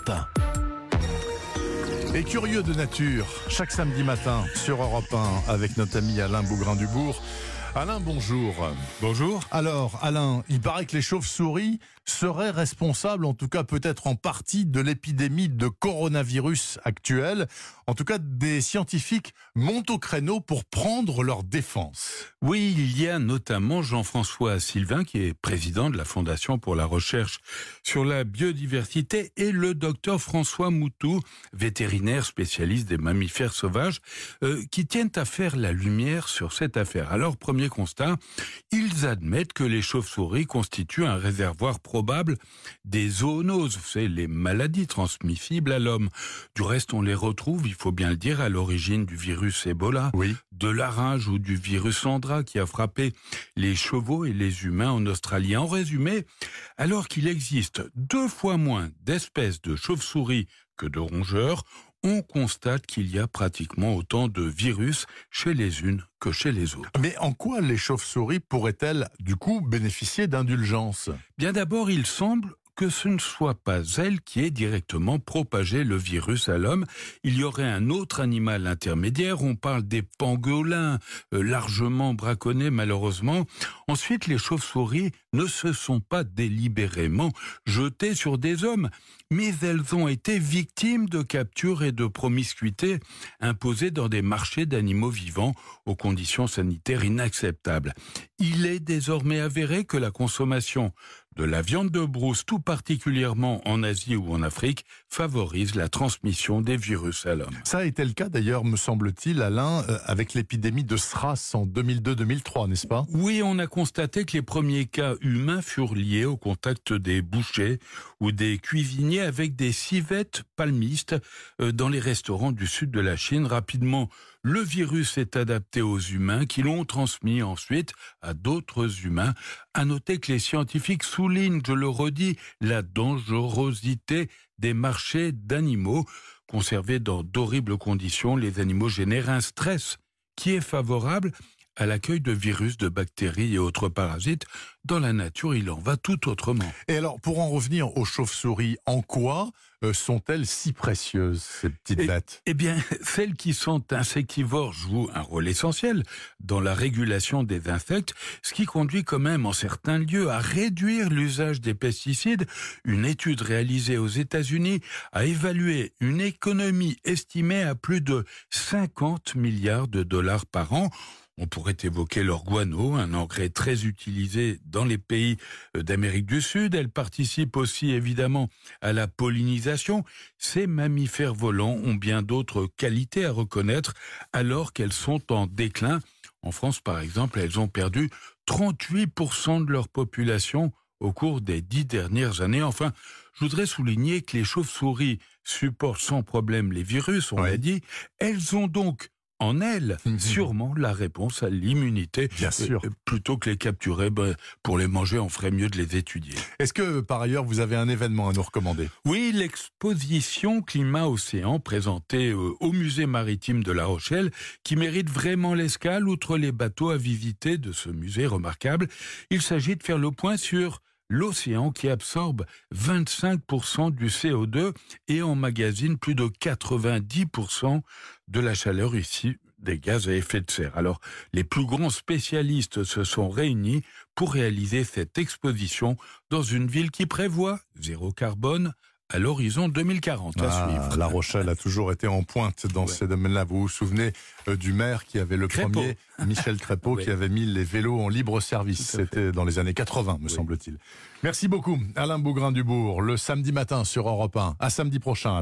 Europe 1. Et curieux de nature, chaque samedi matin sur Europe 1 avec notre ami Alain Bougrain-Dubourg. Alain, bonjour. Bonjour. Alors, Alain, il paraît que les chauves-souris seraient responsables, en tout cas peut-être en partie, de l'épidémie de coronavirus actuelle. En tout cas, des scientifiques montent au créneau pour prendre leur défense. Oui, il y a notamment Jean-François Sylvain, qui est président de la Fondation pour la recherche sur la biodiversité, et le docteur François Moutou, vétérinaire spécialiste des mammifères sauvages, euh, qui tiennent à faire la lumière sur cette affaire. Alors, premier constat, ils admettent que les chauves-souris constituent un réservoir probable des zoonoses, c'est les maladies transmissibles à l'homme. Du reste, on les retrouve, il faut bien le dire, à l'origine du virus Ebola, Oui. de la rage ou du virus Andra qui a frappé les chevaux et les humains en Australie. En résumé, alors qu'il existe deux fois moins d'espèces de chauves-souris que de rongeurs, on constate qu'il y a pratiquement autant de virus chez les unes que chez les autres. Mais en quoi les chauves-souris pourraient-elles, du coup, bénéficier d'indulgence Bien d'abord, il semble que ce ne soit pas elle qui ait directement propagé le virus à l'homme. Il y aurait un autre animal intermédiaire. On parle des pangolins, euh, largement braconnés malheureusement. Ensuite, les chauves-souris ne se sont pas délibérément jetées sur des hommes, mais elles ont été victimes de captures et de promiscuité imposées dans des marchés d'animaux vivants aux conditions sanitaires inacceptables. Il est désormais avéré que la consommation de la viande de brousse, tout particulièrement en Asie ou en Afrique, favorise la transmission des virus à l'homme. Ça a été le cas d'ailleurs, me semble-t-il, Alain, euh, avec l'épidémie de SRAS en 2002-2003, n'est-ce pas? Oui, on a constaté que les premiers cas humains furent liés au contact des bouchers ou des cuisiniers avec des civettes palmistes euh, dans les restaurants du sud de la Chine. Rapidement, le virus s'est adapté aux humains qui l'ont transmis ensuite à d'autres humains. À noter que les scientifiques soulignent, je le redis, la dangerosité des marchés d'animaux. Conservés dans d'horribles conditions, les animaux génèrent un stress qui est favorable à l'accueil de virus, de bactéries et autres parasites. Dans la nature, il en va tout autrement. Et alors, pour en revenir aux chauves-souris, en quoi euh, sont-elles si précieuses, ces petites Et- bêtes? Eh bien, celles qui sont insectivores jouent un rôle essentiel dans la régulation des insectes, ce qui conduit quand même en certains lieux à réduire l'usage des pesticides. Une étude réalisée aux États-Unis a évalué une économie estimée à plus de 50 milliards de dollars par an. On pourrait évoquer leur guano, un engrais très utilisé dans les pays euh, d'Amérique du Sud. Elle participe aussi évidemment à la pollinisation. Ces mammifères volants ont bien d'autres qualités à reconnaître alors qu'elles sont en déclin. En France, par exemple, elles ont perdu 38% de leur population au cours des dix dernières années. Enfin, je voudrais souligner que les chauves-souris supportent sans problème les virus, on Ouais. l'a dit. Elles ont donc en elles Mhm. sûrement la réponse à l'immunité. Bien sûr. Euh, Plutôt que les capturer, ben, pour les manger, on ferait mieux de les étudier. Est-ce que, par ailleurs, vous avez un événement à nous recommander? Oui, l'exposition Climat-Océan présentée euh, au musée maritime de La Rochelle, qui mérite vraiment l'escale, outre les bateaux à visiter de ce musée remarquable. Il s'agit de faire le point sur l'océan qui absorbe 25% du CO2 et emmagasine plus de 90% de la chaleur ici des gaz à effet de serre. Alors, les plus grands spécialistes se sont réunis pour réaliser cette exposition dans une ville qui prévoit zéro carbone à l'horizon 2040 à Ah, suivre. La Rochelle a toujours été en pointe dans Ouais. ces domaines-là. Vous vous souvenez euh, du maire qui avait le Crépeau. premier, Michel Crépeau, qui avait mis les vélos en libre service. À. C'était dans les années 80, me Oui. semble-t-il. Merci beaucoup, Alain Bougrain-Dubourg, le samedi matin sur Europe 1. À samedi prochain. Alain.